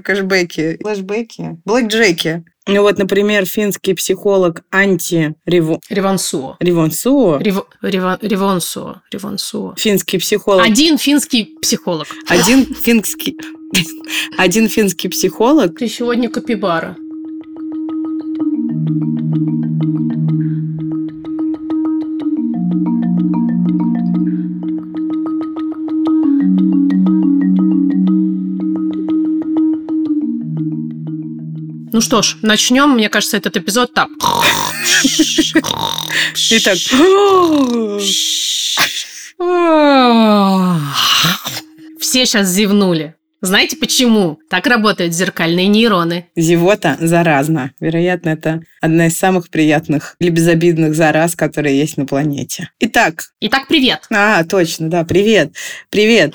Кэшбэки, флешбеки, блэкджеки. Ну вот, например, финский психолог Анти. Ревонсуо. Рев... Рева... Ревонсуо. Ревонсуо. Финский психолог. Один финский психолог. Один финский... Один финский психолог. Ты сегодня капибара. Ну что ж, начнем. Мне кажется, этот эпизод так. Итак. Все сейчас зевнули. Знаете почему? Так работают зеркальные нейроны. Зевота заразна. Вероятно, это одна из самых приятных или безобидных зараз, которые есть на планете. Итак. Итак, привет. А, точно, да, привет. Привет.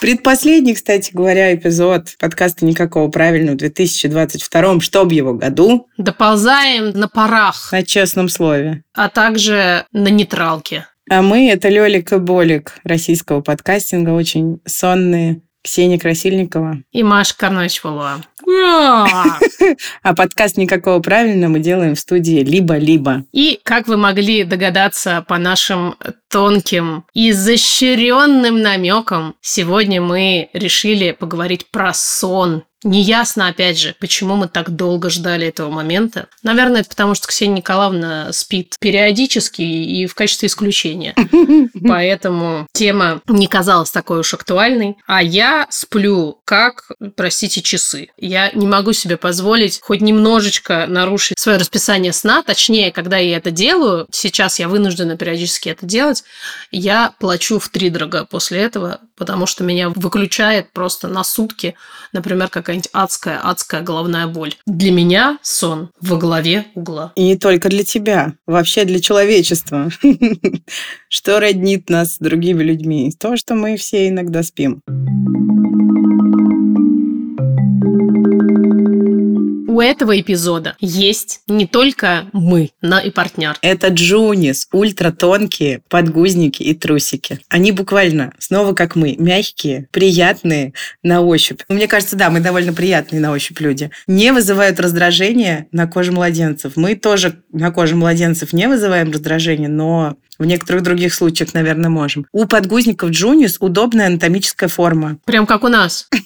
Предпоследний, кстати говоря, эпизод подкаста «Никакого правильного» в 2022 чтоб его году. Доползаем на парах. На честном слове. А также на нейтралке. А мы – это Лёлик и Болик российского подкастинга, очень сонные, Ксения Красильникова. И Маша Карначвалова. А подкаст «Никакого правильно» мы делаем в студии «Либо-либо». И, как вы могли догадаться по нашим тонким и изощренным намекам, сегодня мы решили поговорить про сон Неясно, опять же, почему мы так долго ждали этого момента. Наверное, это потому, что Ксения Николаевна спит периодически и в качестве исключения. Поэтому тема не казалась такой уж актуальной. А я сплю как, простите, часы. Я не могу себе позволить хоть немножечко нарушить свое расписание сна. Точнее, когда я это делаю, сейчас я вынуждена периодически это делать, я плачу в три дорога после этого, потому что меня выключает просто на сутки, например, какая какая-нибудь адская, адская головная боль. Для меня сон во главе угла. И не только для тебя, вообще для человечества. Что роднит нас с другими людьми? То, что мы все иногда спим. У этого эпизода есть не только мы, но и партнер. Это Джунис, ультратонкие подгузники и трусики. Они буквально снова как мы, мягкие, приятные на ощупь. Мне кажется, да, мы довольно приятные на ощупь люди. Не вызывают раздражения на коже младенцев. Мы тоже на коже младенцев не вызываем раздражения, но в некоторых других случаях, наверное, можем. У подгузников Джунис удобная анатомическая форма. Прям как у нас.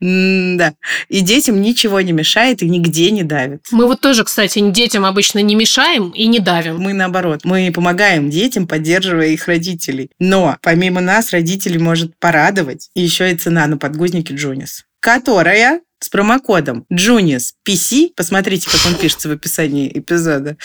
Да. И детям ничего не мешает и нигде не давит. Мы вот тоже, кстати, детям обычно не мешаем и не давим. Мы наоборот. Мы помогаем детям, поддерживая их родителей. Но помимо нас родителей может порадовать еще и цена на подгузники Джунис, которая с промокодом Джунис PC, посмотрите, как он пишется в описании эпизода,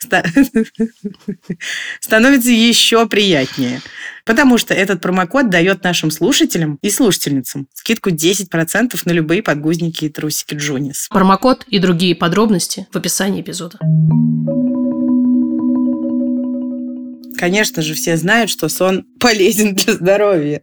становится еще приятнее. Потому что этот промокод дает нашим слушателям и слушательницам скидку 10% на любые подгузники и трусики Джунис. Промокод и другие подробности в описании эпизода. Конечно же, все знают, что сон полезен для здоровья.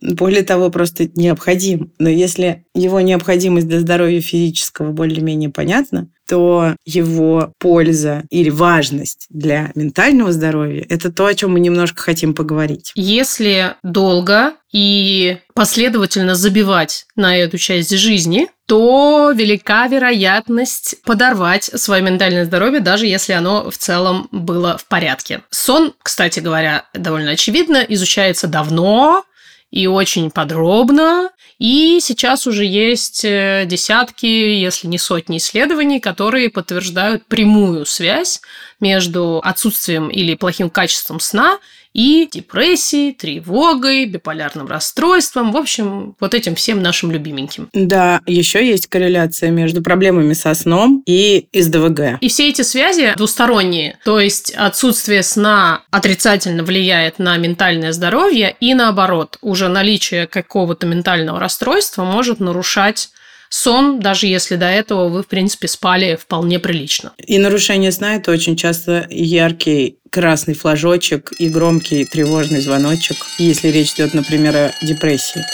Более того, просто необходим. Но если его необходимость для здоровья физического более-менее понятна, то его польза или важность для ментального здоровья – это то, о чем мы немножко хотим поговорить. Если долго и последовательно забивать на эту часть жизни, то велика вероятность подорвать свое ментальное здоровье, даже если оно в целом было в порядке. Сон, кстати говоря, довольно очевидно, изучается давно, и очень подробно. И сейчас уже есть э, десятки, если не сотни исследований, которые подтверждают прямую связь между отсутствием или плохим качеством сна и депрессией, тревогой, биполярным расстройством, в общем, вот этим всем нашим любименьким. Да, еще есть корреляция между проблемами со сном и СДВГ. И все эти связи двусторонние, то есть отсутствие сна отрицательно влияет на ментальное здоровье и наоборот, уже наличие какого-то ментального расстройства может нарушать сон, даже если до этого вы, в принципе, спали вполне прилично. И нарушение сна – это очень часто яркий красный флажочек и громкий тревожный звоночек, если речь идет, например, о депрессии.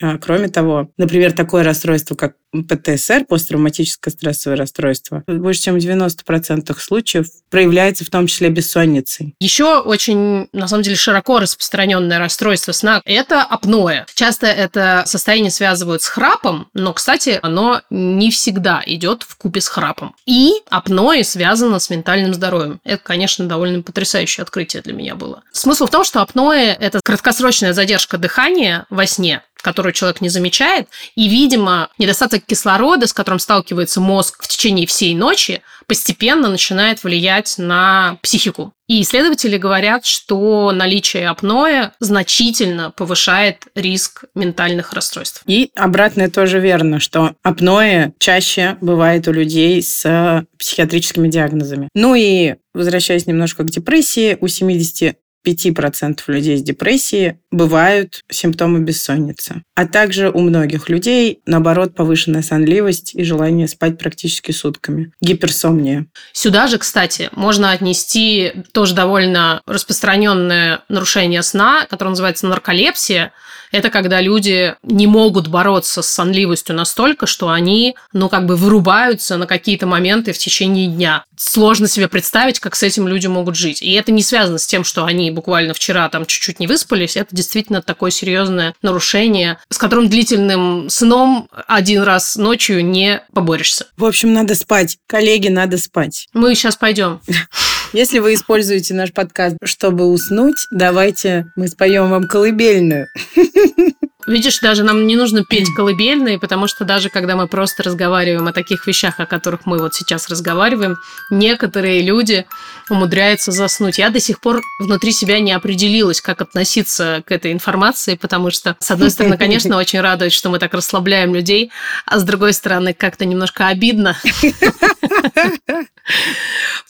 А, кроме того, например, такое расстройство, как ПТСР, посттравматическое стрессовое расстройство, больше чем в 90% случаев проявляется в том числе бессонницей. Еще очень, на самом деле, широко распространенное расстройство сна – это апноэ. Часто это состояние связывают с храпом, но, кстати, оно не всегда идет в купе с храпом. И апноэ связано с ментальным здоровьем. Это, конечно, довольно потрясающее открытие для меня было. Смысл в том, что апноэ – это краткосрочная задержка дыхания во сне, которую человек не замечает, и, видимо, недостаток кислорода, с которым сталкивается мозг в течение всей ночи, постепенно начинает влиять на психику. И исследователи говорят, что наличие апноэ значительно повышает риск ментальных расстройств. И обратное тоже верно, что апноэ чаще бывает у людей с психиатрическими диагнозами. Ну и возвращаясь немножко к депрессии, у 70 5% людей с депрессией бывают симптомы бессонницы. А также у многих людей, наоборот, повышенная сонливость и желание спать практически сутками. Гиперсомния. Сюда же, кстати, можно отнести тоже довольно распространенное нарушение сна, которое называется нарколепсия. Это когда люди не могут бороться с сонливостью настолько, что они, ну, как бы вырубаются на какие-то моменты в течение дня. Сложно себе представить, как с этим люди могут жить. И это не связано с тем, что они буквально вчера там чуть-чуть не выспались. Это действительно такое серьезное нарушение, с которым длительным сном один раз ночью не поборешься. В общем, надо спать. Коллеги, надо спать. Мы сейчас пойдем. Если вы используете наш подкаст, чтобы уснуть, давайте мы споем вам колыбельную. Видишь, даже нам не нужно петь колыбельные, потому что даже когда мы просто разговариваем о таких вещах, о которых мы вот сейчас разговариваем, некоторые люди умудряются заснуть. Я до сих пор внутри себя не определилась, как относиться к этой информации, потому что, с одной стороны, конечно, очень радует, что мы так расслабляем людей, а с другой стороны, как-то немножко обидно.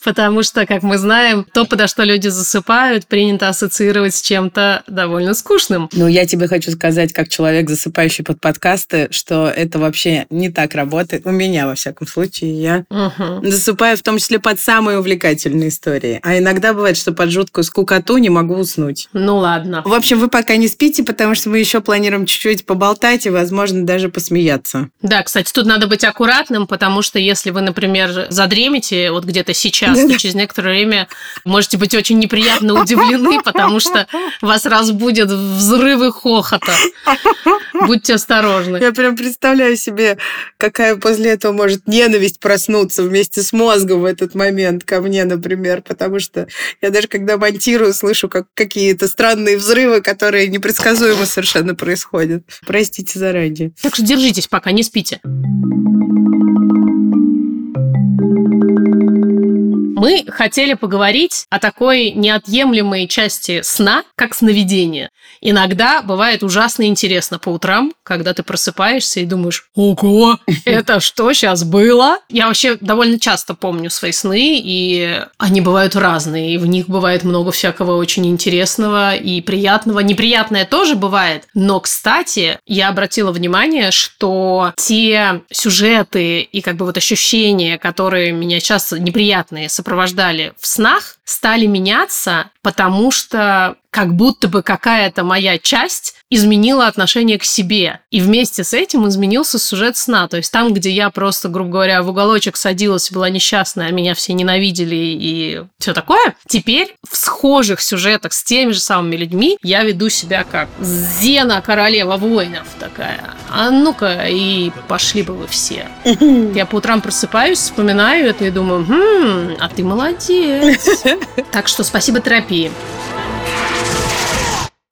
Потому что, как мы знаем, то, подо что люди засыпают, принято ассоциировать с чем-то довольно скучным. Ну, я тебе хочу сказать, как человек, засыпающий под подкасты, что это вообще не так работает. У меня, во всяком случае, я угу. засыпаю в том числе под самые увлекательные истории. А иногда бывает, что под жуткую скукоту не могу уснуть. Ну, ладно. В общем, вы пока не спите, потому что мы еще планируем чуть-чуть поболтать и, возможно, даже посмеяться. Да, кстати, тут надо быть аккуратным, потому что если вы, например, задремите вот где-то сейчас, то через некоторое время можете быть очень неприятно удивлены, потому что вас разбудят взрывы хохота. Будьте осторожны. Я прям представляю себе, какая после этого может ненависть проснуться вместе с мозгом в этот момент ко мне, например, потому что я даже когда монтирую, слышу как какие-то странные взрывы, которые непредсказуемо совершенно происходят. Простите заранее. Так что держитесь пока, не спите. Мы хотели поговорить о такой неотъемлемой части сна, как сновидение. Иногда бывает ужасно интересно по утрам, когда ты просыпаешься и думаешь, ого, это что сейчас было? Я вообще довольно часто помню свои сны, и они бывают разные, и в них бывает много всякого очень интересного и приятного. Неприятное тоже бывает, но, кстати, я обратила внимание, что те сюжеты и как бы вот ощущения, которые меня часто неприятные сопровождали в снах, стали меняться, потому что как будто бы какая-то моя часть изменила отношение к себе. И вместе с этим изменился сюжет сна. То есть там, где я просто, грубо говоря, в уголочек садилась, была несчастная, меня все ненавидели и все такое, теперь в схожих сюжетах с теми же самыми людьми я веду себя как Зена, королева воинов такая. А ну-ка, и пошли бы вы все. Я по утрам просыпаюсь, вспоминаю это и думаю, хм, а ты молодец. Так что спасибо терапии.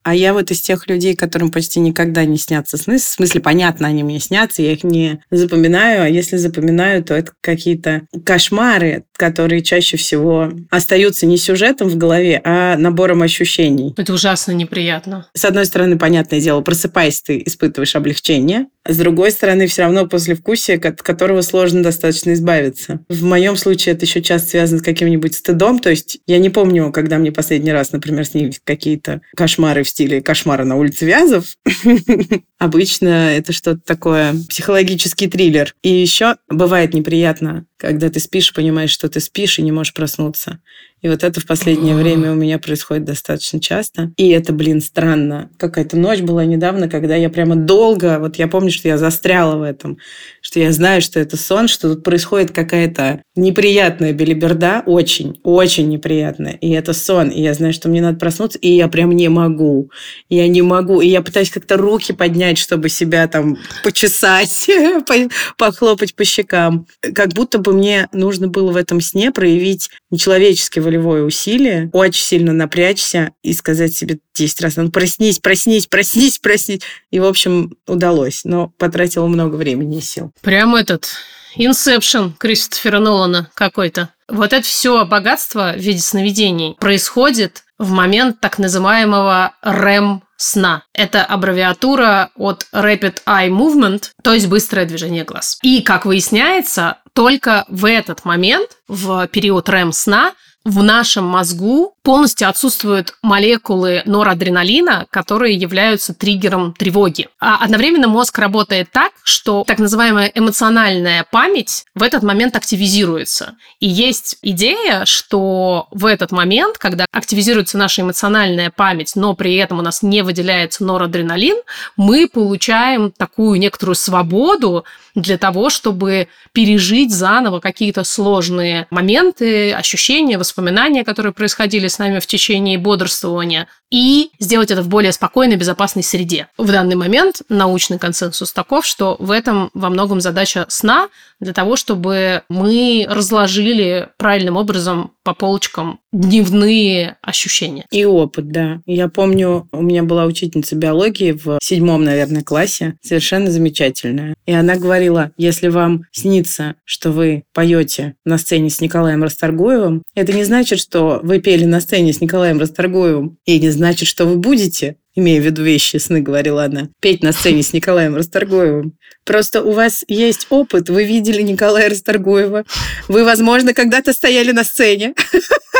А я вот из тех людей, которым почти никогда не снятся сны. В смысле, понятно, они мне снятся, я их не запоминаю. А если запоминаю, то это какие-то кошмары, которые чаще всего остаются не сюжетом в голове, а набором ощущений. Это ужасно неприятно. С одной стороны, понятное дело, просыпаясь, ты испытываешь облегчение. С другой стороны, все равно после вкусия, от которого сложно достаточно избавиться. В моем случае это еще часто связано с каким-нибудь стыдом. То есть я не помню, когда мне последний раз, например, снились какие-то кошмары в стиле кошмара на улице Вязов. Обычно это что-то такое, психологический триллер. И еще бывает неприятно, когда ты спишь, понимаешь, что ты спишь и не можешь проснуться. И вот это в последнее время у меня происходит достаточно часто. И это, блин, странно. Какая-то ночь была недавно, когда я прямо долго, вот я помню, что я застряла в этом, что я знаю, что это сон, что тут происходит какая-то неприятная белиберда, очень, очень неприятная. И это сон. И я знаю, что мне надо проснуться, и я прям не могу. Я не могу. И я пытаюсь как-то руки поднять, чтобы себя там почесать, похлопать по щекам. Как будто бы мне нужно было в этом сне проявить нечеловеческий волевое усилие, очень сильно напрячься и сказать себе 10 раз, ну проснись, проснись, проснись, проснись. И, в общем, удалось, но потратила много времени и сил. Прям этот Инсепшн Кристофера Нолана какой-то. Вот это все богатство в виде сновидений происходит в момент так называемого REM сна. Это аббревиатура от Rapid Eye Movement, то есть быстрое движение глаз. И, как выясняется, только в этот момент, в период REM сна, в нашем мозгу полностью отсутствуют молекулы норадреналина, которые являются триггером тревоги. А одновременно мозг работает так, что так называемая эмоциональная память в этот момент активизируется. И есть идея, что в этот момент, когда активизируется наша эмоциональная память, но при этом у нас не выделяется норадреналин, мы получаем такую некоторую свободу для того, чтобы пережить заново какие-то сложные моменты, ощущения, воспоминания, которые происходили с нами в течение бодрствования, и сделать это в более спокойной, безопасной среде. В данный момент научный консенсус таков, что в этом во многом задача сна для того, чтобы мы разложили правильным образом по полочкам дневные ощущения. И опыт, да. Я помню, у меня была учительница биологии в седьмом, наверное, классе, совершенно замечательная. И она говорила, если вам снится, что вы поете на сцене с Николаем Расторгуевым, это не значит, что вы пели на сцене с Николаем Расторгуевым и не значит, что вы будете, имея в виду вещи сны, говорила она, петь на сцене с Николаем Расторгуевым. Просто у вас есть опыт, вы видели Николая Расторгуева, вы, возможно, когда-то стояли на сцене.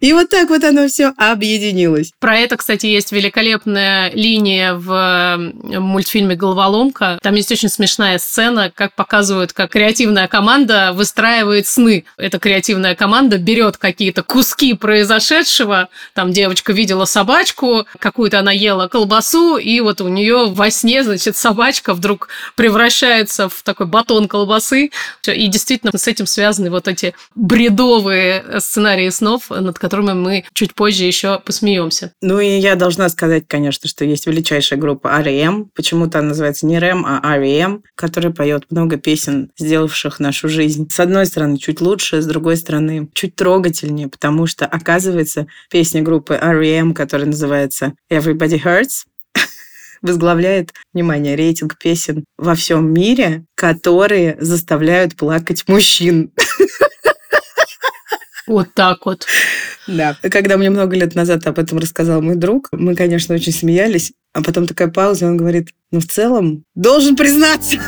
И вот так вот оно все объединилось. Про это, кстати, есть великолепная линия в мультфильме «Головоломка». Там есть очень смешная сцена, как показывают, как креативная команда выстраивает сны. Эта креативная команда берет какие-то куски произошедшего. Там девочка видела собачку, какую-то она ела колбасу, и вот у нее во сне, значит, собачка вдруг превращается в такой батон колбасы. И действительно с этим связаны вот эти бредовые сценарии снов, над которыми мы чуть позже еще посмеемся. Ну и я должна сказать, конечно, что есть величайшая группа R.E.M. Почему-то она называется не REM, а R.E.M., которая поет много песен, сделавших нашу жизнь. С одной стороны, чуть лучше, с другой стороны, чуть трогательнее, потому что, оказывается, песня группы R.E.M., которая называется Everybody Hurts, возглавляет, внимание, рейтинг песен во всем мире, которые заставляют плакать мужчин. Вот так вот. Да. Когда мне много лет назад об этом рассказал мой друг, мы, конечно, очень смеялись. А потом такая пауза, он говорит, ну, в целом, должен признаться.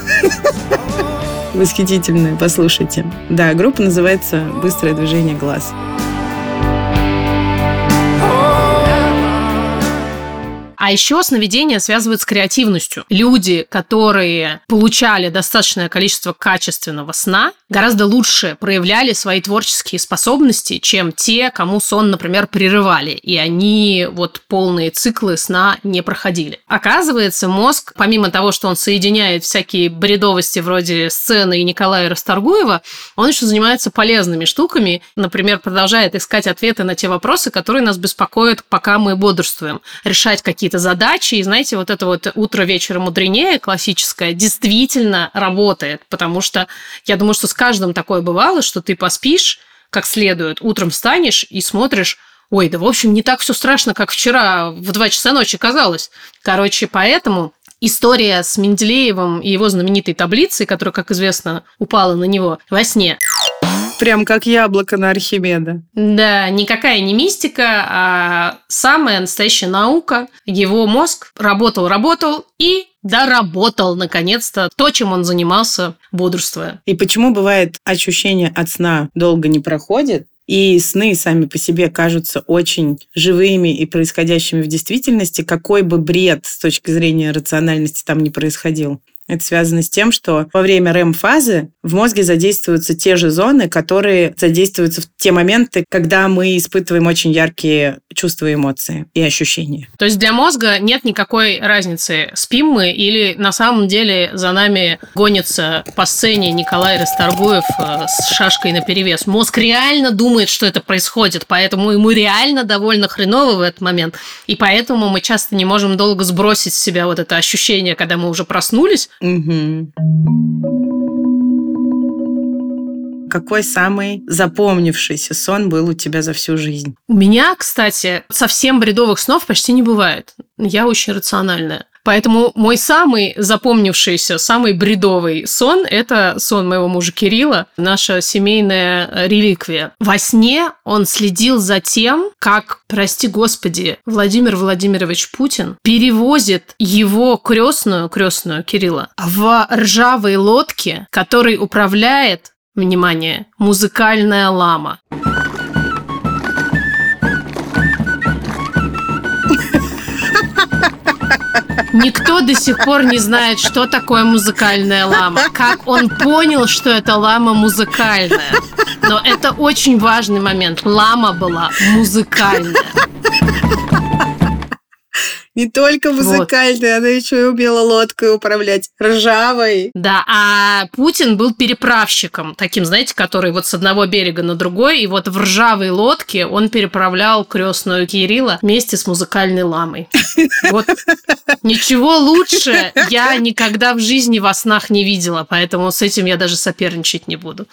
Восхитительная, послушайте. Да, группа называется «Быстрое движение глаз». А еще сновидения связывают с креативностью. Люди, которые получали достаточное количество качественного сна, гораздо лучше проявляли свои творческие способности, чем те, кому сон, например, прерывали, и они вот полные циклы сна не проходили. Оказывается, мозг, помимо того, что он соединяет всякие бредовости вроде сцены и Николая Расторгуева, он еще занимается полезными штуками, например, продолжает искать ответы на те вопросы, которые нас беспокоят, пока мы бодрствуем, решать какие-то задачи, и знаете, вот это вот утро вечера мудренее классическое действительно работает, потому что я думаю, что с каждым такое бывало, что ты поспишь как следует, утром встанешь и смотришь, ой, да в общем не так все страшно, как вчера в 2 часа ночи казалось. Короче, поэтому история с Менделеевым и его знаменитой таблицей, которая, как известно, упала на него во сне – Прям как яблоко на Архимеда. Да, никакая не мистика, а самая настоящая наука. Его мозг работал, работал и доработал, наконец-то, то, чем он занимался, бодрствуя. И почему бывает ощущение от сна долго не проходит, и сны сами по себе кажутся очень живыми и происходящими в действительности, какой бы бред с точки зрения рациональности там не происходил. Это связано с тем, что во время REM-фазы в мозге задействуются те же зоны, которые задействуются в те моменты, когда мы испытываем очень яркие чувства и эмоции и ощущения. То есть для мозга нет никакой разницы, спим мы или на самом деле за нами гонится по сцене Николай Расторгуев э, с шашкой на перевес. Мозг реально думает, что это происходит, поэтому ему реально довольно хреново в этот момент. И поэтому мы часто не можем долго сбросить с себя вот это ощущение, когда мы уже проснулись, Угу. Какой самый запомнившийся сон был у тебя за всю жизнь? У меня, кстати, совсем бредовых снов почти не бывает. Я очень рациональная. Поэтому мой самый запомнившийся, самый бредовый сон – это сон моего мужа Кирилла, наша семейная реликвия. Во сне он следил за тем, как, прости господи, Владимир Владимирович Путин перевозит его крестную, крестную Кирилла, в ржавой лодке, которой управляет, внимание, музыкальная лама. Никто до сих пор не знает, что такое музыкальная лама. Как он понял, что это лама музыкальная. Но это очень важный момент. Лама была музыкальная. Не только музыкальной, вот. она еще и умела лодкой управлять, ржавой. Да, а Путин был переправщиком, таким, знаете, который вот с одного берега на другой, и вот в ржавой лодке он переправлял крестную Кирилла вместе с музыкальной ламой. Вот ничего лучше я никогда в жизни во снах не видела, поэтому с этим я даже соперничать не буду.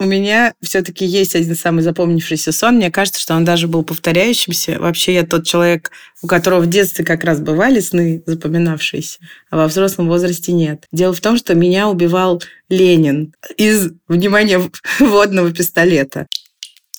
У меня все-таки есть один самый запомнившийся сон. Мне кажется, что он даже был повторяющимся. Вообще я тот человек, у которого в детстве как раз бывали сны запоминавшиеся, а во взрослом возрасте нет. Дело в том, что меня убивал Ленин из, внимания, водного пистолета.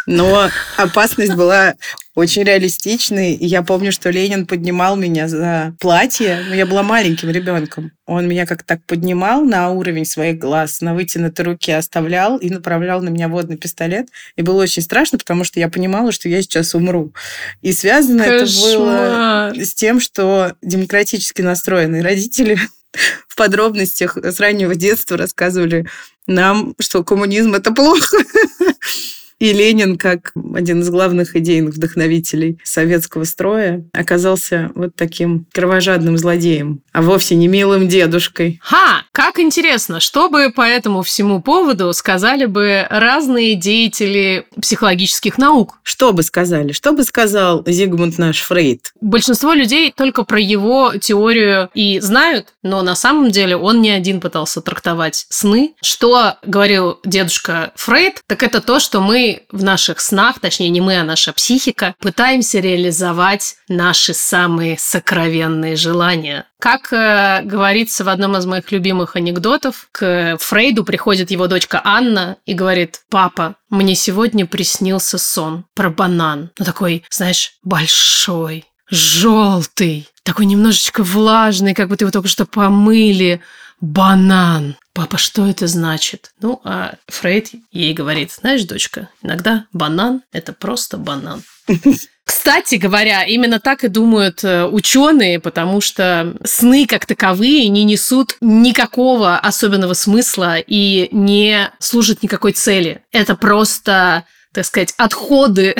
Но опасность была очень реалистичный. И я помню, что Ленин поднимал меня за платье. Но я была маленьким ребенком. Он меня как так поднимал на уровень своих глаз, на вытянутой руке оставлял и направлял на меня водный пистолет. И было очень страшно, потому что я понимала, что я сейчас умру. И связано Кошмар. это было с тем, что демократически настроенные родители в подробностях с раннего детства рассказывали нам, что коммунизм это плохо. И Ленин, как один из главных идейных вдохновителей советского строя, оказался вот таким кровожадным злодеем, а вовсе не милым дедушкой. Ха! Как интересно, что бы по этому всему поводу сказали бы разные деятели психологических наук? Что бы сказали? Что бы сказал Зигмунд наш Фрейд? Большинство людей только про его теорию и знают, но на самом деле он не один пытался трактовать сны. Что говорил дедушка Фрейд, так это то, что мы в наших снах, точнее не мы, а наша психика, пытаемся реализовать наши самые сокровенные желания. Как э, говорится в одном из моих любимых анекдотов, к Фрейду приходит его дочка Анна и говорит, папа, мне сегодня приснился сон про банан. Ну такой, знаешь, большой, желтый, такой немножечко влажный, как будто его только что помыли. Банан. Папа, что это значит? Ну, а Фрейд ей говорит, знаешь, дочка, иногда банан – это просто банан. Кстати говоря, именно так и думают э, ученые, потому что сны как таковые не несут никакого особенного смысла и не служат никакой цели. Это просто так сказать, отходы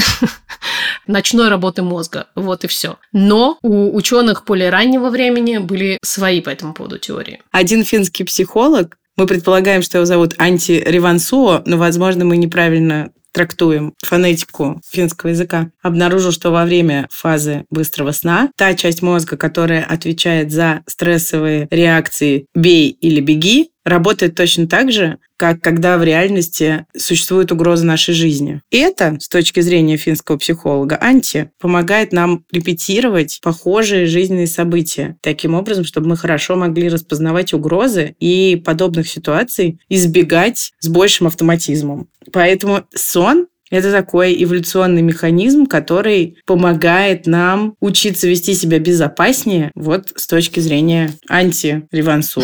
ночной работы мозга. Вот и все. Но у ученых более раннего времени были свои по этому поводу теории. Один финский психолог мы предполагаем, что его зовут Анти Ривансуо, но, возможно, мы неправильно трактуем фонетику финского языка, обнаружил, что во время фазы быстрого сна та часть мозга, которая отвечает за стрессовые реакции «бей» или «беги», работает точно так же, как когда в реальности существует угроза нашей жизни. И это, с точки зрения финского психолога, анти помогает нам репетировать похожие жизненные события, таким образом, чтобы мы хорошо могли распознавать угрозы и подобных ситуаций избегать с большим автоматизмом. Поэтому сон это такой эволюционный механизм, который помогает нам учиться вести себя безопаснее вот с точки зрения анти-ревансуа.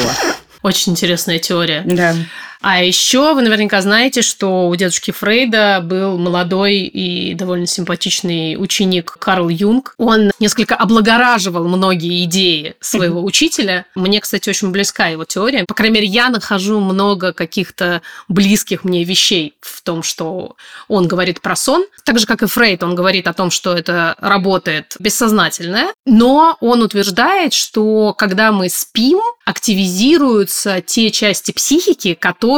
Очень интересная теория. Да. А еще вы наверняка знаете, что у дедушки Фрейда был молодой и довольно симпатичный ученик Карл Юнг. Он несколько облагораживал многие идеи своего учителя. Мне, кстати, очень близка его теория. По крайней мере, я нахожу много каких-то близких мне вещей в том, что он говорит про сон. Так же, как и Фрейд, он говорит о том, что это работает бессознательное. Но он утверждает, что когда мы спим, активизируются те части психики, которые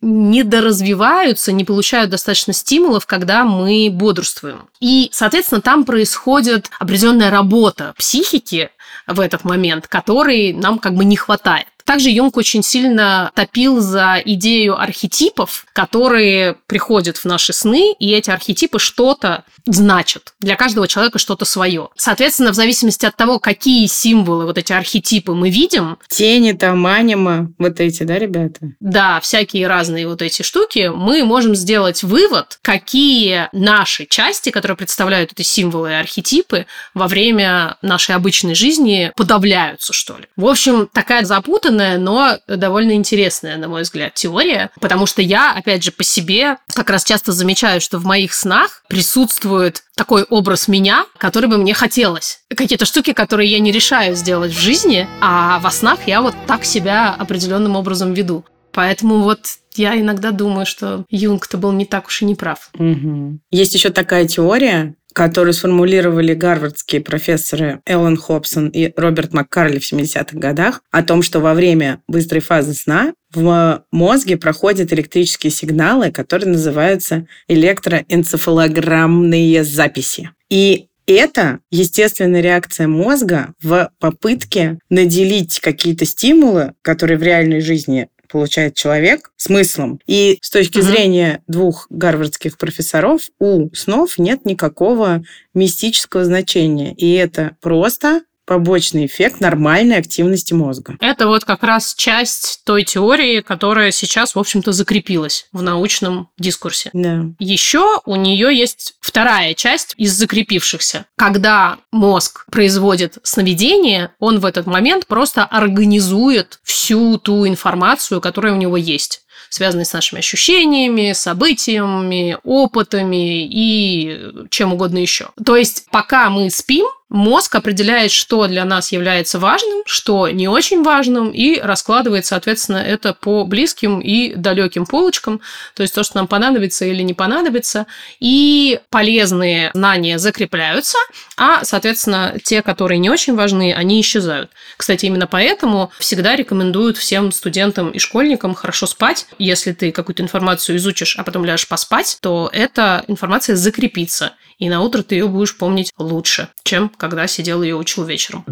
недоразвиваются, не получают достаточно стимулов, когда мы бодрствуем. И, соответственно, там происходит определенная работа психики в этот момент, которой нам как бы не хватает. Также Юнг очень сильно топил за идею архетипов, которые приходят в наши сны, и эти архетипы что-то значат. Для каждого человека что-то свое. Соответственно, в зависимости от того, какие символы, вот эти архетипы мы видим... Тени там, анима, вот эти, да, ребята? Да, всякие разные вот эти штуки, мы можем сделать вывод, какие наши части, которые представляют эти символы и архетипы, во время нашей обычной жизни подавляются, что ли. В общем, такая запутанная, но довольно интересная, на мой взгляд, теория, потому что я, опять же, по себе как раз часто замечаю, что в моих снах присутствует такой образ меня, который бы мне хотелось. Какие-то штуки, которые я не решаю сделать в жизни, а во снах я вот так себя определенным образом веду. Поэтому вот я иногда думаю, что Юнг-то был не так уж и не прав. Угу. Есть еще такая теория, которую сформулировали гарвардские профессоры Эллен Хобсон и Роберт Маккарли в 70-х годах, о том, что во время быстрой фазы сна в мозге проходят электрические сигналы, которые называются электроэнцефалограммные записи. И это естественная реакция мозга в попытке наделить какие-то стимулы, которые в реальной жизни получает человек смыслом. И с точки угу. зрения двух гарвардских профессоров у снов нет никакого мистического значения. И это просто побочный эффект нормальной активности мозга. Это вот как раз часть той теории, которая сейчас, в общем-то, закрепилась в научном дискурсе. Да. Еще у нее есть вторая часть из закрепившихся. Когда мозг производит сновидение, он в этот момент просто организует всю ту информацию, которая у него есть связанные с нашими ощущениями, событиями, опытами и чем угодно еще. То есть, пока мы спим, Мозг определяет, что для нас является важным, что не очень важным, и раскладывает, соответственно, это по близким и далеким полочкам, то есть то, что нам понадобится или не понадобится, и полезные знания закрепляются, а, соответственно, те, которые не очень важны, они исчезают. Кстати, именно поэтому всегда рекомендуют всем студентам и школьникам хорошо спать. Если ты какую-то информацию изучишь, а потом ляжешь поспать, то эта информация закрепится, и на утро ты ее будешь помнить лучше, чем когда сидел и учил вечером.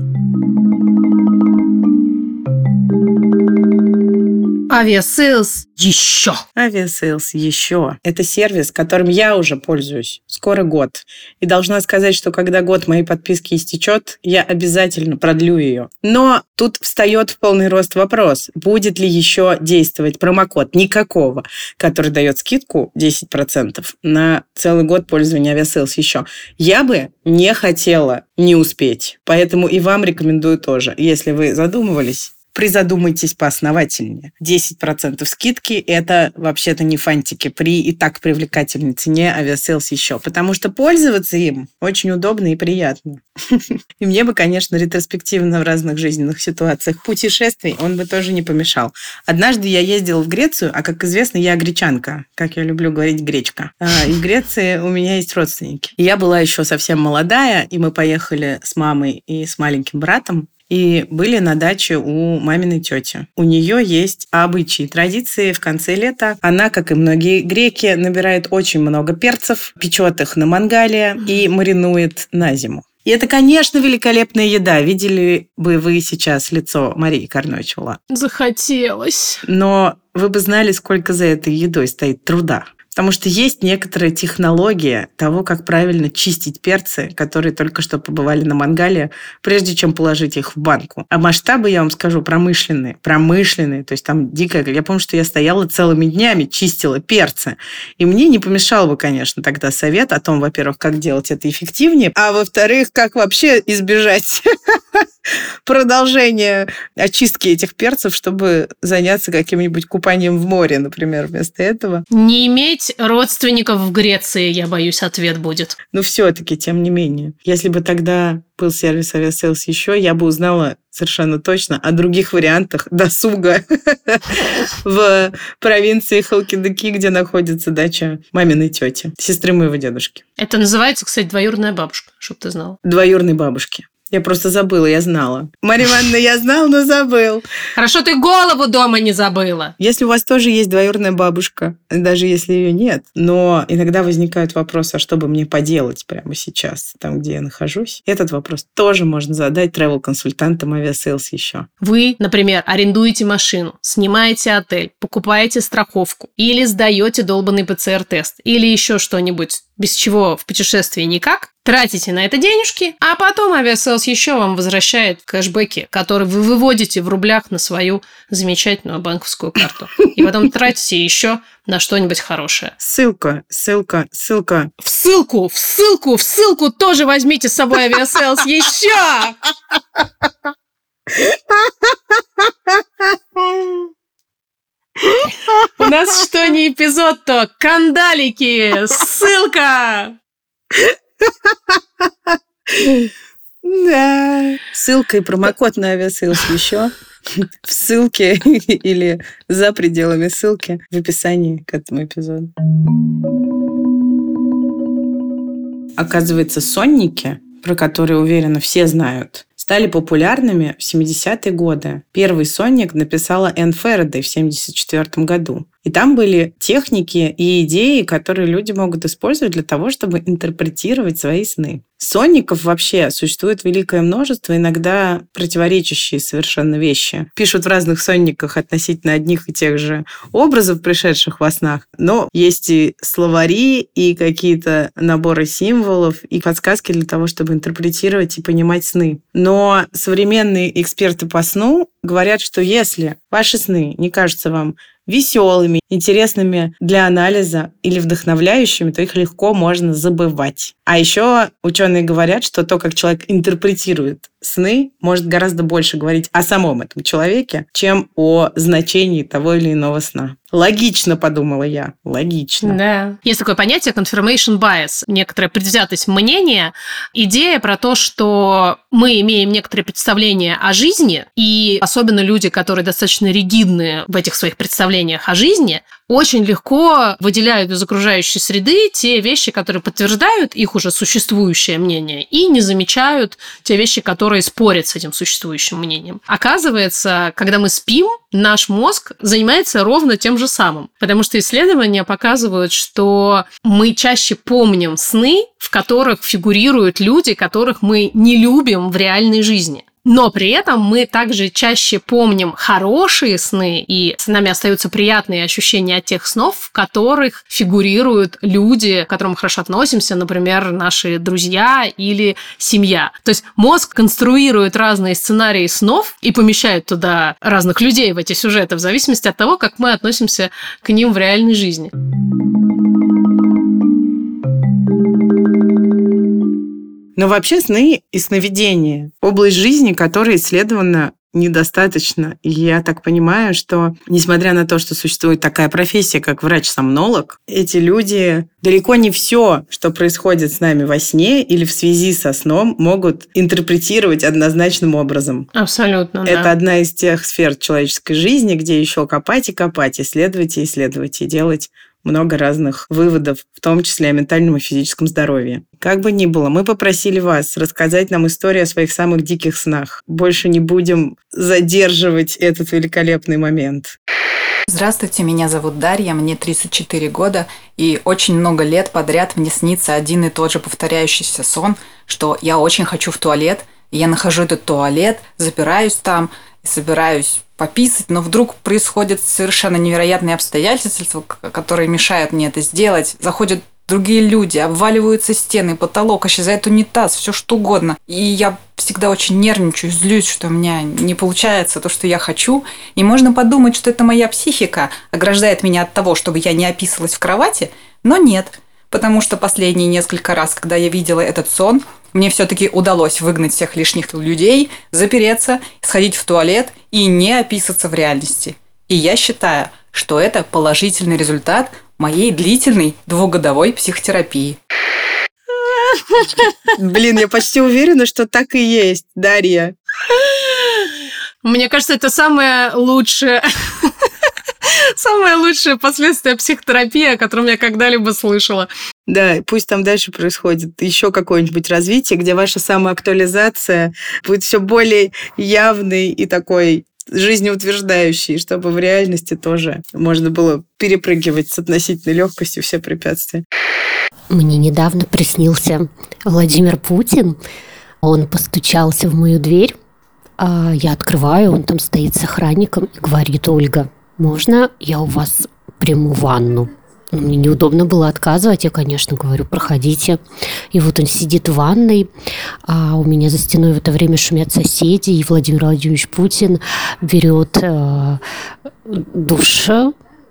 Aviasales еще. Aviasales еще. Это сервис, которым я уже пользуюсь. Скоро год. И должна сказать, что когда год моей подписки истечет, я обязательно продлю ее. Но тут встает в полный рост вопрос, будет ли еще действовать промокод никакого, который дает скидку 10% на целый год пользования Aviasales еще. Я бы не хотела не успеть. Поэтому и вам рекомендую тоже. Если вы задумывались, призадумайтесь поосновательнее. 10% скидки – это вообще-то не фантики при и так привлекательной цене Aviasales еще, потому что пользоваться им очень удобно и приятно. И мне бы, конечно, ретроспективно в разных жизненных ситуациях путешествий он бы тоже не помешал. Однажды я ездила в Грецию, а, как известно, я гречанка, как я люблю говорить, гречка. А, и в Греции у меня есть родственники. я была еще совсем молодая, и мы поехали с мамой и с маленьким братом и были на даче у маминой тети. У нее есть обычаи, традиции в конце лета. Она, как и многие греки, набирает очень много перцев, печет их на мангале и маринует на зиму. И это, конечно, великолепная еда. Видели бы вы сейчас лицо Марии Карночула? Захотелось. Но вы бы знали, сколько за этой едой стоит труда. Потому что есть некоторая технология того, как правильно чистить перцы, которые только что побывали на мангале, прежде чем положить их в банку. А масштабы, я вам скажу, промышленные. Промышленные. То есть там дикая... Я помню, что я стояла целыми днями, чистила перцы. И мне не помешал бы, конечно, тогда совет о том, во-первых, как делать это эффективнее, а во-вторых, как вообще избежать продолжение очистки этих перцев, чтобы заняться каким-нибудь купанием в море, например, вместо этого. Не иметь родственников в Греции, я боюсь, ответ будет. Но все-таки, тем не менее, если бы тогда был сервис Aviasales еще, я бы узнала совершенно точно о других вариантах досуга в провинции Халкидики, где находится дача маминой тети, сестры моего дедушки. Это называется, кстати, двоюродная бабушка, чтобы ты знала. Двоюродной бабушки. Я просто забыла, я знала. Мария Ивановна, я знал, но забыл. Хорошо, ты голову дома не забыла. Если у вас тоже есть двоюродная бабушка, даже если ее нет, но иногда возникают вопросы, а что бы мне поделать прямо сейчас, там, где я нахожусь, этот вопрос тоже можно задать travel-консультантам Aviasales еще. Вы, например, арендуете машину, снимаете отель, покупаете страховку или сдаете долбанный ПЦР-тест или еще что-нибудь без чего в путешествии никак, тратите на это денежки, а потом Aviasales еще вам возвращает кэшбэки, которые вы выводите в рублях на свою замечательную банковскую карту. И потом тратите еще на что-нибудь хорошее. Ссылка, ссылка, ссылка. В ссылку, в ссылку, в ссылку тоже возьмите с собой Aviasales еще! У нас что не эпизод, то кандалики! Ссылка! Да. Ссылка и промокод на Aviasales еще в ссылке или за пределами ссылки в описании к этому эпизоду. Оказывается, сонники, про которые, уверена, все знают, стали популярными в 70-е годы. Первый сонник написала Энн Фердей в 74 году. И там были техники и идеи, которые люди могут использовать для того, чтобы интерпретировать свои сны. Сонников вообще существует великое множество, иногда противоречащие совершенно вещи. Пишут в разных сонниках относительно одних и тех же образов, пришедших во снах, но есть и словари, и какие-то наборы символов, и подсказки для того, чтобы интерпретировать и понимать сны. Но современные эксперты по сну говорят, что если ваши сны не кажутся вам веселыми, интересными для анализа или вдохновляющими, то их легко можно забывать. А еще ученые говорят, что то, как человек интерпретирует сны, может гораздо больше говорить о самом этом человеке, чем о значении того или иного сна. Логично, подумала я. Логично. Да. Есть такое понятие confirmation bias, некоторая предвзятость мнения, идея про то, что мы имеем некоторые представления о жизни, и особенно люди, которые достаточно ригидны в этих своих представлениях о жизни, очень легко выделяют из окружающей среды те вещи, которые подтверждают их уже существующее мнение, и не замечают те вещи, которые спорят с этим существующим мнением. Оказывается, когда мы спим, наш мозг занимается ровно тем же самым, потому что исследования показывают, что мы чаще помним сны, в которых фигурируют люди, которых мы не любим в реальной жизни. Но при этом мы также чаще помним хорошие сны, и с нами остаются приятные ощущения от тех снов, в которых фигурируют люди, к которым мы хорошо относимся, например, наши друзья или семья. То есть мозг конструирует разные сценарии снов и помещает туда разных людей в эти сюжеты в зависимости от того, как мы относимся к ним в реальной жизни. Но вообще сны и сновидения – область жизни, которая исследована недостаточно. И я так понимаю, что несмотря на то, что существует такая профессия, как врач-сомнолог, эти люди далеко не все, что происходит с нами во сне или в связи со сном, могут интерпретировать однозначным образом. Абсолютно, Это да. одна из тех сфер человеческой жизни, где еще копать и копать, исследовать и исследовать, и делать много разных выводов, в том числе о ментальном и физическом здоровье. Как бы ни было, мы попросили вас рассказать нам историю о своих самых диких снах. Больше не будем задерживать этот великолепный момент. Здравствуйте, меня зовут Дарья, мне 34 года, и очень много лет подряд мне снится один и тот же повторяющийся сон, что я очень хочу в туалет, и я нахожу этот туалет, запираюсь там, собираюсь пописать, но вдруг происходят совершенно невероятные обстоятельства, которые мешают мне это сделать. Заходят другие люди, обваливаются стены, потолок, исчезает унитаз, все что угодно. И я всегда очень нервничаю, злюсь, что у меня не получается то, что я хочу. И можно подумать, что это моя психика ограждает меня от того, чтобы я не описывалась в кровати, но нет. Потому что последние несколько раз, когда я видела этот сон, Мне все-таки удалось выгнать всех лишних людей, запереться, сходить в туалет и не описаться в реальности. И я считаю, что это положительный результат моей длительной двухгодовой психотерапии. Блин, я почти уверена, что так и есть, Дарья. Мне кажется, это самое лучшее Самое лучшее последствие психотерапии, о котором я когда-либо слышала. Да, пусть там дальше происходит еще какое-нибудь развитие, где ваша самоактуализация будет все более явной и такой жизнеутверждающей, чтобы в реальности тоже можно было перепрыгивать с относительной легкостью все препятствия. Мне недавно приснился Владимир Путин. Он постучался в мою дверь, а я открываю, он там стоит с охранником и говорит, Ольга, можно я у вас приму ванну? Ну, мне неудобно было отказывать, я, конечно, говорю, проходите. И вот он сидит в ванной, а у меня за стеной в это время шумят соседи, и Владимир Владимирович Путин берет э, душ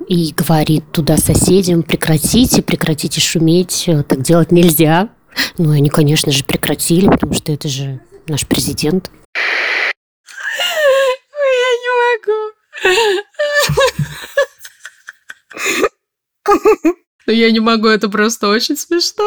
и говорит туда соседям, прекратите, прекратите шуметь, так делать нельзя. Ну, они, конечно же, прекратили, потому что это же наш президент. Я не могу. Но я не могу, это просто очень смешно.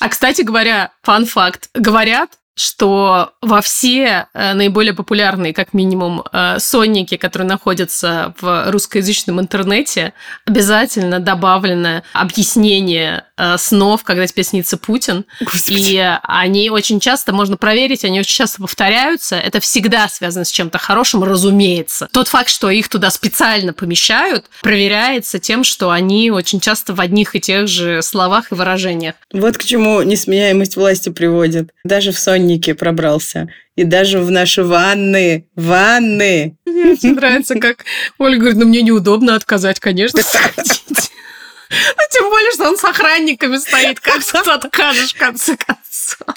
А, кстати говоря, фан-факт. Говорят, что во все э, наиболее популярные, как минимум, э, сонники, которые находятся в русскоязычном интернете, обязательно добавлено объяснение снов, когда тебе снится Путин. Господи. И они очень часто, можно проверить, они очень часто повторяются. Это всегда связано с чем-то хорошим, разумеется. Тот факт, что их туда специально помещают, проверяется тем, что они очень часто в одних и тех же словах и выражениях. Вот к чему несменяемость власти приводит. Даже в подоконнике пробрался. И даже в наши ванны. Ванны! Мне очень нравится, как Ольга говорит, ну мне неудобно отказать, конечно, сходите. Ну, тем более, что он с охранниками стоит. Как тут откажешь, в конце концов?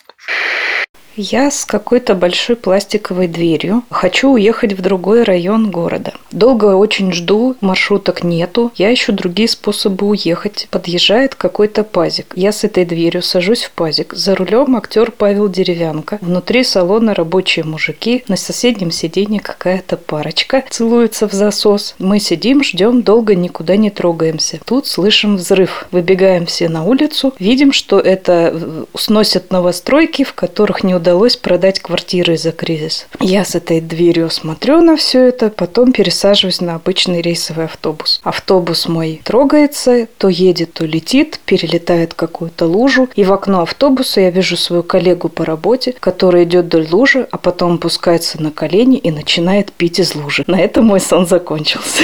Я с какой-то большой пластиковой дверью. Хочу уехать в другой район города. Долго очень жду, маршруток нету. Я ищу другие способы уехать. Подъезжает какой-то пазик. Я с этой дверью сажусь в пазик. За рулем актер Павел Деревянко. Внутри салона рабочие мужики. На соседнем сиденье какая-то парочка. Целуется в засос. Мы сидим, ждем, долго никуда не трогаемся. Тут слышим взрыв. Выбегаем все на улицу. Видим, что это э, сносят новостройки, в которых не удалось удалось продать квартиры из-за кризиса. Я с этой дверью смотрю на все это, потом пересаживаюсь на обычный рейсовый автобус. Автобус мой трогается, то едет, то летит, перелетает какую-то лужу, и в окно автобуса я вижу свою коллегу по работе, которая идет вдоль лужи, а потом опускается на колени и начинает пить из лужи. На этом мой сон закончился.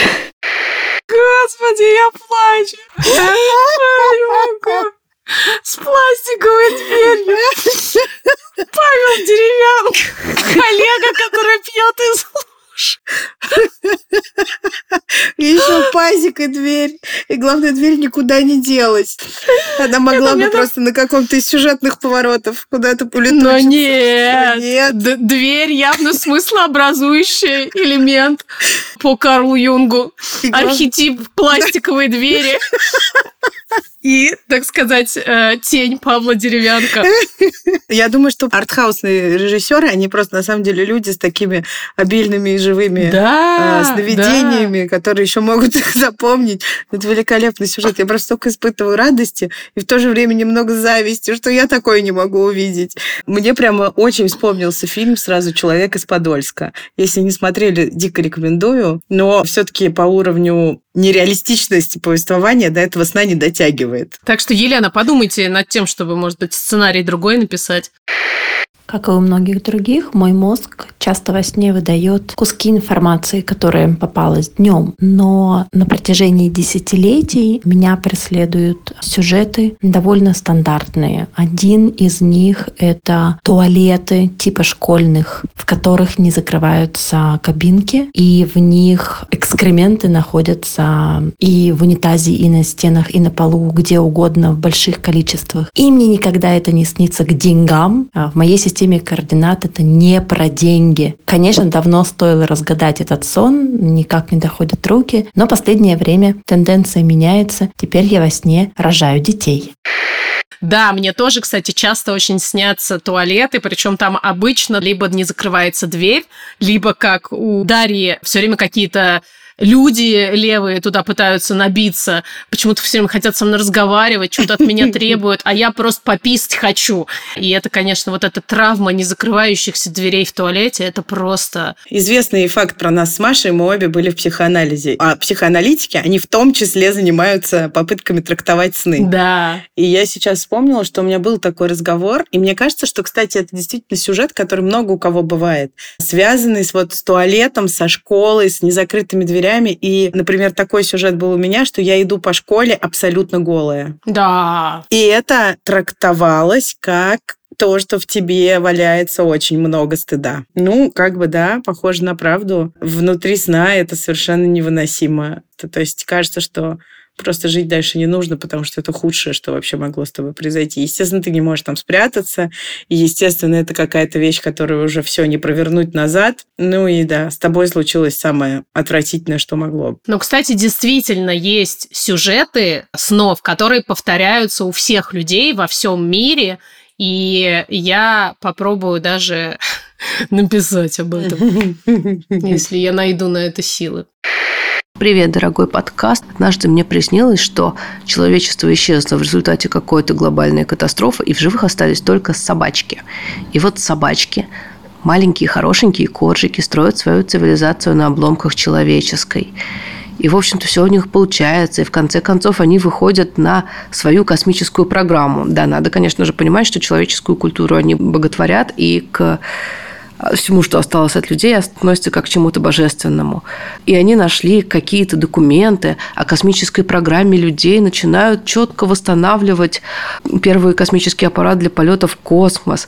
Господи, я плачу. Я не могу с пластиковой дверью. Деревянко, коллега, который пьет из и еще пазик и дверь. И главное, дверь никуда не делась. Она могла бы просто на каком-то из сюжетных поворотов куда-то улетучиться. Но нет. нет. Дверь явно смыслообразующий элемент по Карлу Юнгу. Архетип пластиковой двери. И, так сказать, э, тень Павла Деревянка. Я думаю, что артхаусные режиссеры, они просто на самом деле люди с такими обильными и живыми да, э, сновидениями, да. которые еще могут их запомнить. Это великолепный сюжет. Я просто только испытываю радости и в то же время немного зависти, что я такое не могу увидеть. Мне прямо очень вспомнился фильм сразу «Человек из Подольска». Если не смотрели, дико рекомендую. Но все-таки по уровню нереалистичности повествования до этого сна не дотягивает. Так что, Елена, подумайте над тем, чтобы, может быть, сценарий другой написать. Как и у многих других, мой мозг часто во сне выдает куски информации, которая попалась днем. Но на протяжении десятилетий меня преследуют сюжеты довольно стандартные. Один из них — это туалеты типа школьных, в которых не закрываются кабинки, и в них экскременты находятся и в унитазе, и на стенах, и на полу, где угодно, в больших количествах. И мне никогда это не снится к деньгам. А в моей системе системе координат это не про деньги. Конечно, давно стоило разгадать этот сон, никак не доходят руки, но последнее время тенденция меняется. Теперь я во сне рожаю детей. Да, мне тоже, кстати, часто очень снятся туалеты, причем там обычно либо не закрывается дверь, либо как у Дарьи все время какие-то люди левые туда пытаются набиться, почему-то все время хотят со мной разговаривать, что-то от меня требуют, а я просто пописать хочу. И это, конечно, вот эта травма не закрывающихся дверей в туалете, это просто... Известный факт про нас с Машей, мы обе были в психоанализе. А психоаналитики, они в том числе занимаются попытками трактовать сны. Да. И я сейчас вспомнила, что у меня был такой разговор, и мне кажется, что, кстати, это действительно сюжет, который много у кого бывает, связанный с вот с туалетом, со школой, с незакрытыми дверями дверями. И, например, такой сюжет был у меня, что я иду по школе абсолютно голая. Да. И это трактовалось как то, что в тебе валяется очень много стыда. Ну, как бы, да, похоже на правду. Внутри сна это совершенно невыносимо. То есть кажется, что просто жить дальше не нужно, потому что это худшее, что вообще могло с тобой произойти. Естественно, ты не можешь там спрятаться, и, естественно, это какая-то вещь, которую уже все не провернуть назад. Ну и да, с тобой случилось самое отвратительное, что могло. Ну, кстати, действительно есть сюжеты снов, которые повторяются у всех людей во всем мире, и я попробую даже написать об этом, если я найду на это силы. Привет, дорогой подкаст. Однажды мне приснилось, что человечество исчезло в результате какой-то глобальной катастрофы, и в живых остались только собачки. И вот собачки, маленькие хорошенькие коржики, строят свою цивилизацию на обломках человеческой. И, в общем-то, все у них получается. И в конце концов они выходят на свою космическую программу. Да, надо, конечно же, понимать, что человеческую культуру они боготворят и к всему, что осталось от людей, относятся как к чему-то божественному. И они нашли какие-то документы о космической программе людей, начинают четко восстанавливать первый космический аппарат для полета в космос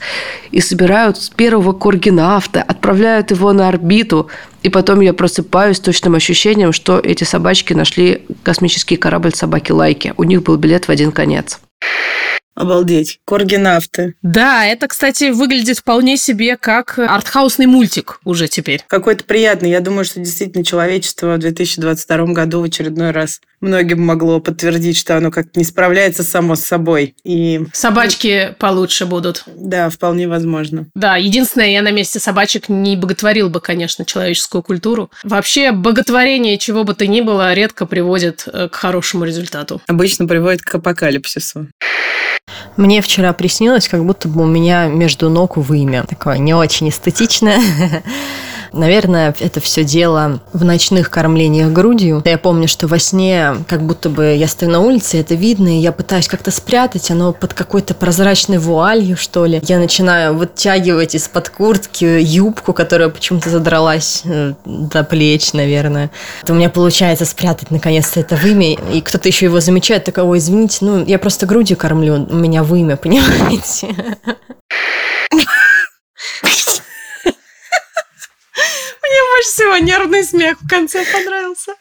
и собирают первого координавта, отправляют его на орбиту. И потом я просыпаюсь с точным ощущением, что эти собачки нашли космический корабль собаки-лайки. У них был билет в один конец. Обалдеть. Коргинавты. Да, это, кстати, выглядит вполне себе как артхаусный мультик уже теперь. Какой-то приятный. Я думаю, что действительно человечество в 2022 году в очередной раз многим могло подтвердить, что оно как-то не справляется само с собой. И... Собачки получше будут. Да, вполне возможно. Да, единственное, я на месте собачек не боготворил бы, конечно, человеческую культуру. Вообще, боготворение чего бы то ни было редко приводит э, к хорошему результату. Обычно приводит к апокалипсису. Мне вчера приснилось, как будто бы у меня между ног вымя. Такое не очень эстетичное. Наверное, это все дело в ночных кормлениях грудью. Я помню, что во сне как будто бы я стою на улице, это видно, и я пытаюсь как-то спрятать, оно под какой-то прозрачной вуалью, что ли. Я начинаю вытягивать из-под куртки юбку, которая почему-то задралась э, до плеч, наверное. Это у меня получается спрятать наконец-то это вымя, и кто-то еще его замечает, такого, извините, ну, я просто грудью кормлю, у меня вымя, понимаете? Больше всего нервный смех в конце понравился.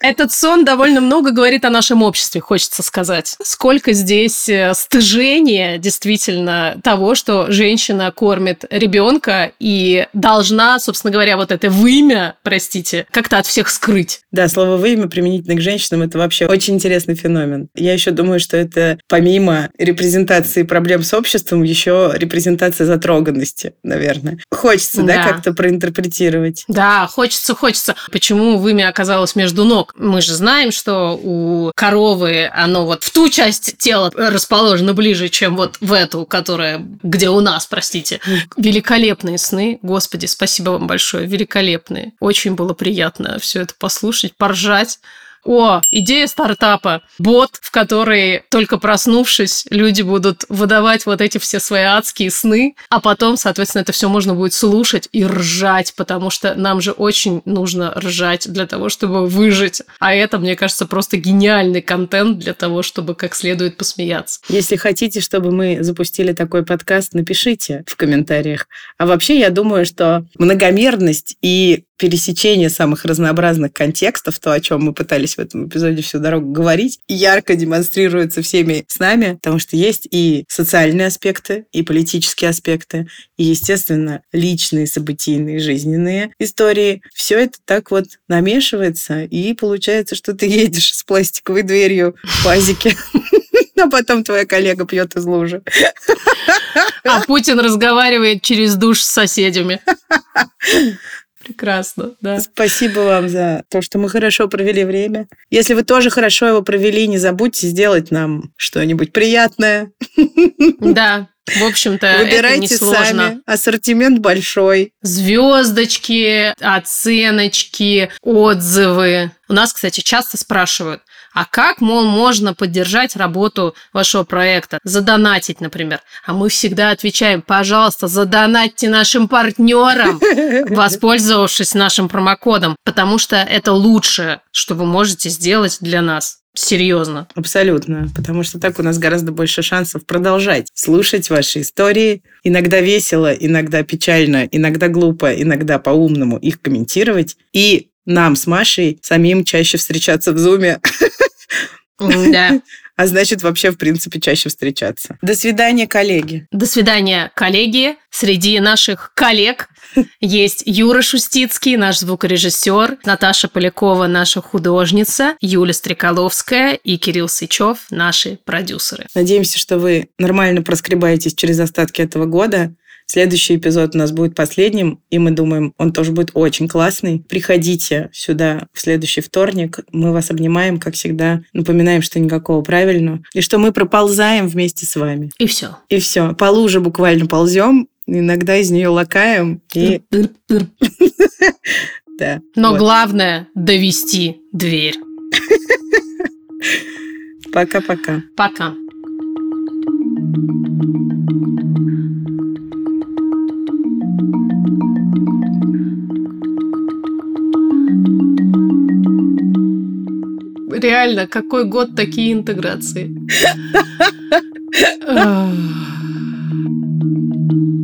Этот сон довольно много говорит о нашем обществе, хочется сказать. Сколько здесь э, стыжения действительно того, что женщина кормит ребенка и должна, собственно говоря, вот это вымя, простите, как-то от всех скрыть. Да, слово «вымя» применительно к женщинам – это вообще очень интересный феномен. Я еще думаю, что это помимо репрезентации проблем с обществом, еще репрезентация затроганности, наверное. Хочется, да, да как-то проинтерпретировать. Да, хочется, хочется. Почему вымя оказалось между ног? Мы же знаем, что у коровы оно вот в ту часть тела расположено ближе, чем вот в эту, которая где у нас, простите. Великолепные сны. Господи, спасибо вам большое. Великолепные. Очень было приятно все это послушать, поржать. О, идея стартапа. Бот, в который, только проснувшись, люди будут выдавать вот эти все свои адские сны, а потом, соответственно, это все можно будет слушать и ржать, потому что нам же очень нужно ржать для того, чтобы выжить. А это, мне кажется, просто гениальный контент для того, чтобы как следует посмеяться. Если хотите, чтобы мы запустили такой подкаст, напишите в комментариях. А вообще, я думаю, что многомерность и пересечение самых разнообразных контекстов, то, о чем мы пытались в этом эпизоде всю дорогу говорить, ярко демонстрируется всеми с нами, потому что есть и социальные аспекты, и политические аспекты, и, естественно, личные, событийные, жизненные истории. Все это так вот намешивается, и получается, что ты едешь с пластиковой дверью в пазике А потом твоя коллега пьет из лужи. А Путин разговаривает через душ с соседями. Прекрасно, да. Спасибо вам за то, что мы хорошо провели время. Если вы тоже хорошо его провели, не забудьте сделать нам что-нибудь приятное. Да, в общем-то, это Выбирайте несложно. сами. Ассортимент большой. Звездочки, оценочки, отзывы. У нас, кстати, часто спрашивают, а как, мол, можно поддержать работу вашего проекта? Задонатить, например. А мы всегда отвечаем, пожалуйста, задонатьте нашим партнерам, воспользовавшись нашим промокодом, потому что это лучшее, что вы можете сделать для нас. Серьезно. Абсолютно. Потому что так у нас гораздо больше шансов продолжать слушать ваши истории. Иногда весело, иногда печально, иногда глупо, иногда по-умному их комментировать. И нам с Машей самим чаще встречаться в Зуме, Да. а значит, вообще, в принципе, чаще встречаться. До свидания, коллеги. До свидания, коллеги. Среди наших коллег есть Юра Шустицкий, наш звукорежиссер, Наташа Полякова, наша художница, Юля Стреколовская и Кирилл Сычев, наши продюсеры. Надеемся, что вы нормально проскребаетесь через остатки этого года. Следующий эпизод у нас будет последним, и мы думаем, он тоже будет очень классный. Приходите сюда в следующий вторник. Мы вас обнимаем, как всегда. Напоминаем, что никакого правильного. И что мы проползаем вместе с вами. И все. И все. По луже буквально ползем. Иногда из нее лакаем. И... Да. Но вот. главное довести дверь. Пока-пока. Пока. Реально, какой год такие интеграции?